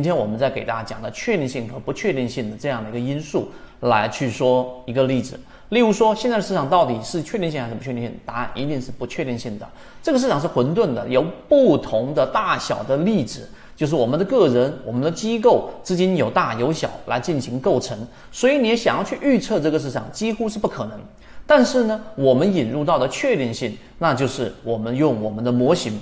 今天我们在给大家讲的确定性和不确定性的这样的一个因素来去说一个例子。例如说，现在的市场到底是确定性还是不确定性？答案一定是不确定性的。这个市场是混沌的，由不同的大小的粒子，就是我们的个人、我们的机构资金有大有小来进行构成。所以你也想要去预测这个市场，几乎是不可能。但是呢，我们引入到的确定性，那就是我们用我们的模型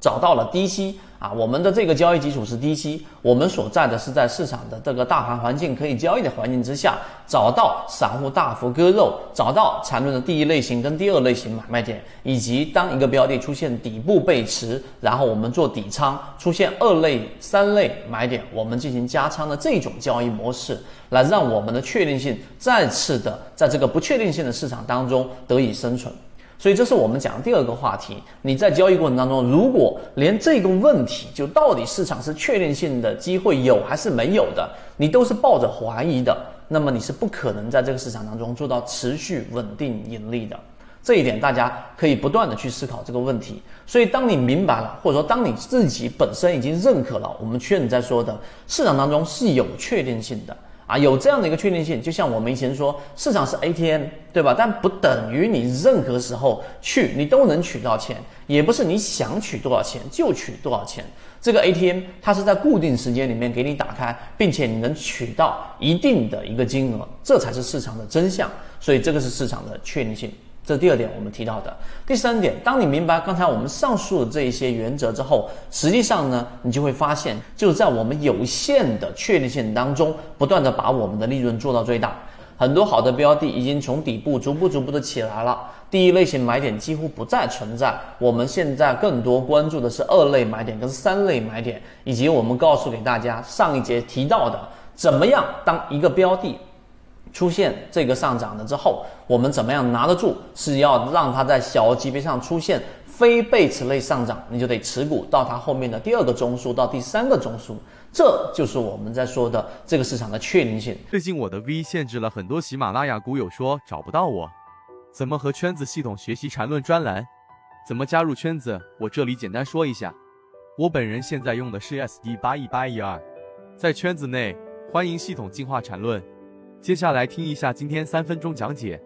找到了低吸。啊，我们的这个交易基础是低吸，我们所在的是在市场的这个大盘环境可以交易的环境之下，找到散户大幅割肉，找到缠论的第一类型跟第二类型买卖点，以及当一个标的出现底部背驰，然后我们做底仓，出现二类、三类买点，我们进行加仓的这种交易模式，来让我们的确定性再次的在这个不确定性的市场当中得以生存。所以这是我们讲的第二个话题。你在交易过程当中，如果连这个问题，就到底市场是确定性的机会有还是没有的，你都是抱着怀疑的，那么你是不可能在这个市场当中做到持续稳定盈利的。这一点大家可以不断的去思考这个问题。所以当你明白了，或者说当你自己本身已经认可了，我们确认在说的市场当中是有确定性的。啊，有这样的一个确定性，就像我们以前说，市场是 ATM，对吧？但不等于你任何时候去你都能取到钱，也不是你想取多少钱就取多少钱。这个 ATM 它是在固定时间里面给你打开，并且你能取到一定的一个金额，这才是市场的真相。所以这个是市场的确定性。这第二点我们提到的，第三点，当你明白刚才我们上述的这一些原则之后，实际上呢，你就会发现，就是在我们有限的确定性当中，不断的把我们的利润做到最大。很多好的标的已经从底部逐步逐步的起来了，第一类型买点几乎不再存在。我们现在更多关注的是二类买点跟三类买点，以及我们告诉给大家上一节提到的，怎么样当一个标的。出现这个上涨了之后，我们怎么样拿得住？是要让它在小级别上出现非被此类上涨，你就得持股到它后面的第二个中枢到第三个中枢，这就是我们在说的这个市场的确定性。最近我的 V 限制了很多喜马拉雅股友说找不到我，怎么和圈子系统学习缠论专栏？怎么加入圈子？我这里简单说一下，我本人现在用的是 SD 八一八一二，在圈子内欢迎系统进化缠论。接下来听一下今天三分钟讲解。